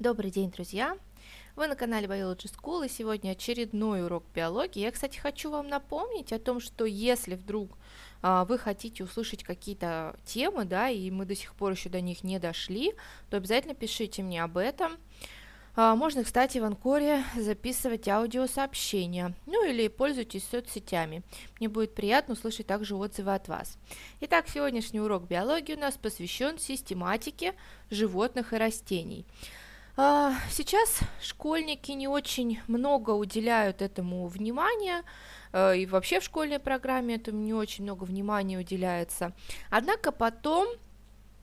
Добрый день, друзья! Вы на канале Biology School, и сегодня очередной урок биологии. Я, кстати, хочу вам напомнить о том, что если вдруг а, вы хотите услышать какие-то темы, да, и мы до сих пор еще до них не дошли, то обязательно пишите мне об этом. А, можно, кстати, в Анкоре записывать аудиосообщения, ну или пользуйтесь соцсетями. Мне будет приятно услышать также отзывы от вас. Итак, сегодняшний урок биологии у нас посвящен систематике животных и растений. А, сейчас школьники не очень много уделяют этому внимания, э, и вообще в школьной программе этому не очень много внимания уделяется. Однако потом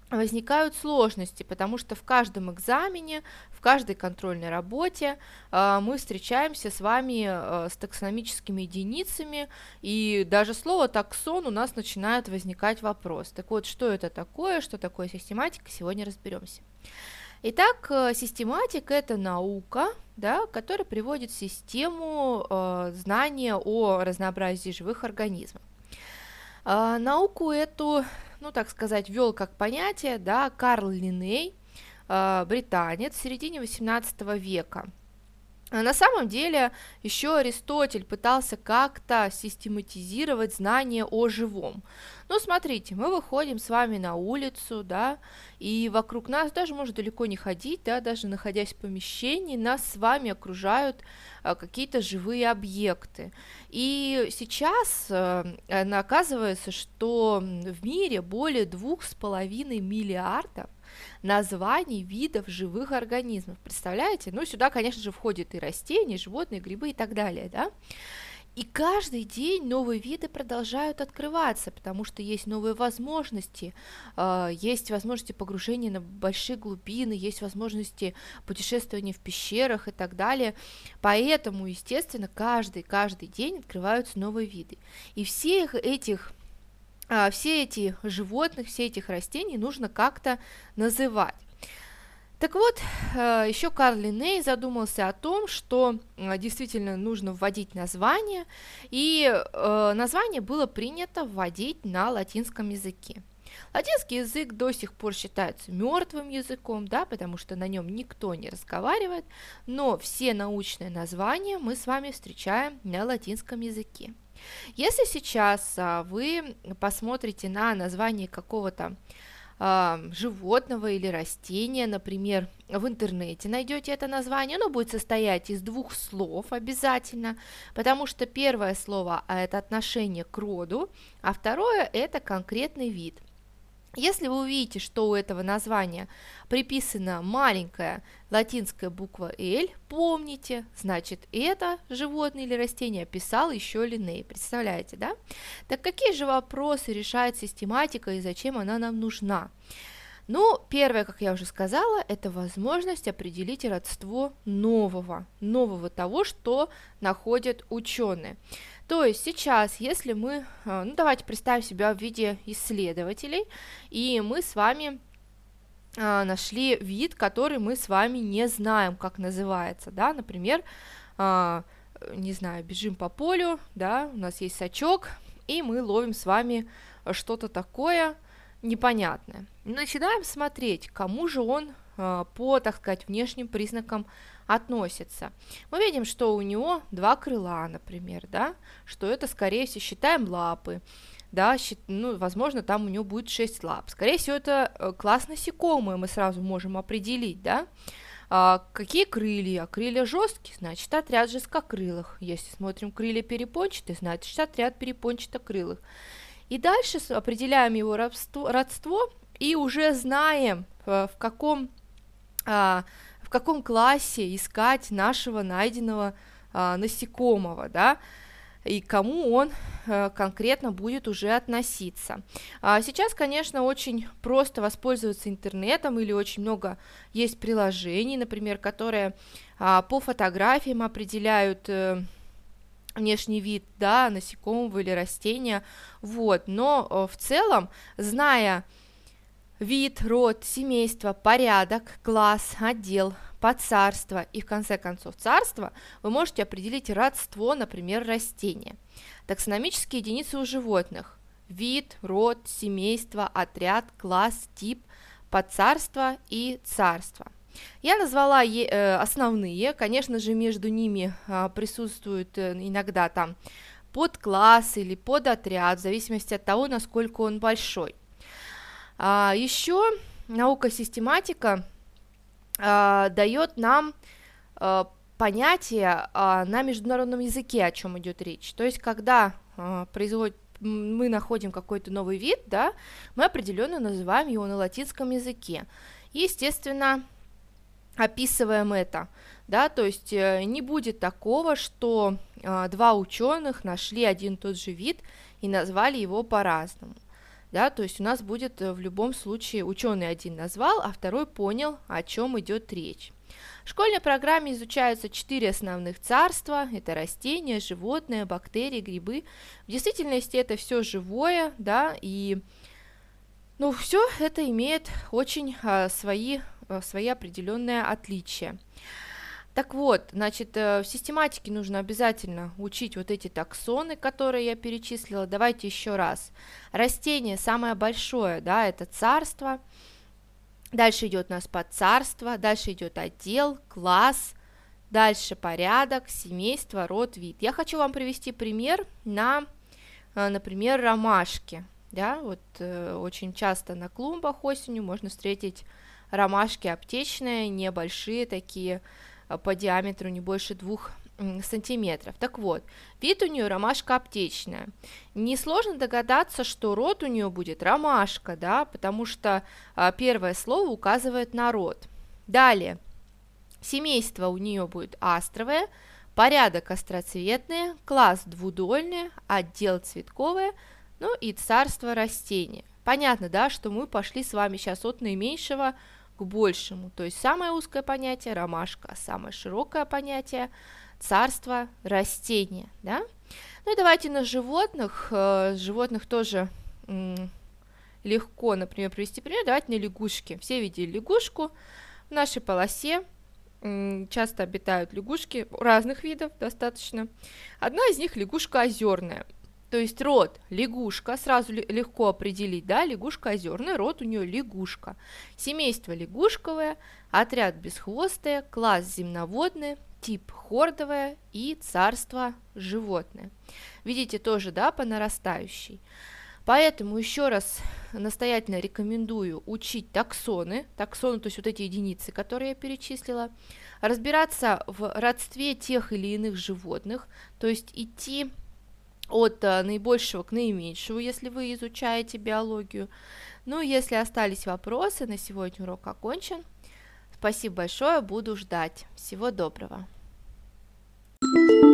возникают сложности, потому что в каждом экзамене, в каждой контрольной работе э, мы встречаемся с вами э, с таксономическими единицами, и даже слово таксон у нас начинает возникать вопрос. Так вот, что это такое, что такое систематика, сегодня разберемся. Итак, э, систематика – это наука, да, которая приводит в систему э, знания о разнообразии живых организмов. Э, науку эту, ну так сказать, ввел как понятие да, Карл Линней, э, британец в середине XVIII века – на самом деле еще Аристотель пытался как-то систематизировать знания о живом. Ну, смотрите, мы выходим с вами на улицу, да, и вокруг нас даже может далеко не ходить, да, даже находясь в помещении, нас с вами окружают а, какие-то живые объекты. И сейчас а, оказывается, что в мире более двух с половиной миллиардов названий видов живых организмов. Представляете? Ну, сюда, конечно же, входят и растения, животные, грибы и так далее, да? И каждый день новые виды продолжают открываться, потому что есть новые возможности, э, есть возможности погружения на большие глубины, есть возможности путешествования в пещерах и так далее. Поэтому, естественно, каждый, каждый день открываются новые виды. И всех этих а, все эти животных, все этих растений нужно как-то называть. Так вот, э, еще Карл Линней задумался о том, что э, действительно нужно вводить название, и название было принято вводить на латинском языке. Латинский язык до сих пор считается мертвым языком, да, потому что на нем никто не разговаривает, но все научные названия мы с вами встречаем на латинском языке. Если сейчас а, вы посмотрите на название какого-то а, животного или растения, например, в интернете найдете это название, оно будет состоять из двух слов обязательно, потому что первое слово – это отношение к роду, а второе – это конкретный вид. Если вы увидите, что у этого названия приписана маленькая латинская буква L, помните, значит, это животное или растение писал еще Линней, представляете, да? Так какие же вопросы решает систематика и зачем она нам нужна? Ну, первое, как я уже сказала, это возможность определить родство нового, нового того, что находят ученые. То есть сейчас, если мы, э, ну давайте представим себя в виде исследователей, и мы с вами а, нашли вид, который мы с вами не знаем, как называется, да, например, а, не знаю, бежим по полю, да, у нас есть сачок, и мы ловим с вами что-то такое непонятное. Начинаем смотреть, кому же он а, по, так сказать, внешним признакам относится. Мы видим, что у него два крыла, например, да, что это, скорее всего, считаем лапы, да, ну, возможно, там у него будет 6 лап. Скорее всего, это э, класс насекомые, мы сразу можем определить, да. А, какие крылья? Крылья жесткие, значит, отряд жесткокрылых. Если смотрим крылья перепончатые, значит, отряд перепончатокрылых. И дальше определяем его родство, родство и уже знаем, э, в каком а, в каком классе искать нашего найденного а, насекомого, да, и кому он а, конкретно будет уже относиться. А сейчас, конечно, очень просто воспользоваться интернетом или очень много есть приложений, например, которые а, по фотографиям определяют а, внешний вид, да, насекомого или растения, вот, но а, в целом, зная вид, род, семейство, порядок, класс, отдел, подцарство и в конце концов царство, вы можете определить родство, например, растения. Таксономические единицы у животных – вид, род, семейство, отряд, класс, тип, подцарство и царство. Я назвала э, основные, конечно же, между ними а, присутствуют э, иногда там подкласс или подотряд, в зависимости от того, насколько он большой. А, еще наука систематика а, дает нам понятие на международном языке, о чем идет речь. То есть, когда производит мы находим какой-то новый вид, да, мы определенно называем его на латинском языке. Естественно, описываем это, да, то есть э, не будет такого, что э, два ученых нашли один и тот же вид и назвали его по-разному, да, то есть у нас будет э, в любом случае ученый один назвал, а второй понял, о чем идет речь. В школьной программе изучаются четыре основных царства. Это растения, животные, бактерии, грибы. В действительности это все живое, да, и ну, все это имеет очень а, свои, а, свои определенные отличия. Так вот, значит, э, в систематике нужно обязательно учить вот эти таксоны, которые я перечислила. Давайте еще раз. Растение самое большое, да, это царство. Дальше идет у нас подцарство, дальше идет отдел, класс, дальше порядок, семейство, род, вид. Я хочу вам привести пример на, э, например, ромашки. Да, вот э, очень часто на клумбах осенью можно встретить ромашки аптечные, небольшие такие, по диаметру не больше двух сантиметров. Так вот, вид у нее ромашка аптечная. Несложно догадаться, что род у нее будет ромашка, да, потому что а, первое слово указывает на род. Далее, семейство у нее будет астровое, порядок остроцветные, класс двудольный, отдел цветковое, ну и царство растения. Понятно, да, что мы пошли с вами сейчас от наименьшего большему. То есть самое узкое понятие – ромашка, самое широкое понятие – царство растения, да? Ну и давайте на животных, э, животных тоже легко, например, привести пример, давайте на лягушки. Все видели лягушку в нашей полосе, часто обитают лягушки разных видов достаточно. Одна из них лягушка озерная. То есть род лягушка, сразу легко определить, да, лягушка озерная, род у нее лягушка. Семейство лягушковое, отряд бесхвостое, класс земноводное, тип хордовое и царство животное. Видите тоже, да, по нарастающей. Поэтому еще раз настоятельно рекомендую учить таксоны, таксоны, то есть вот эти единицы, которые я перечислила, разбираться в родстве тех или иных животных, то есть идти от э, наибольшего к наименьшему, если вы изучаете биологию. Ну, если остались вопросы, на сегодня урок окончен. Спасибо большое, буду ждать. Всего доброго. thank you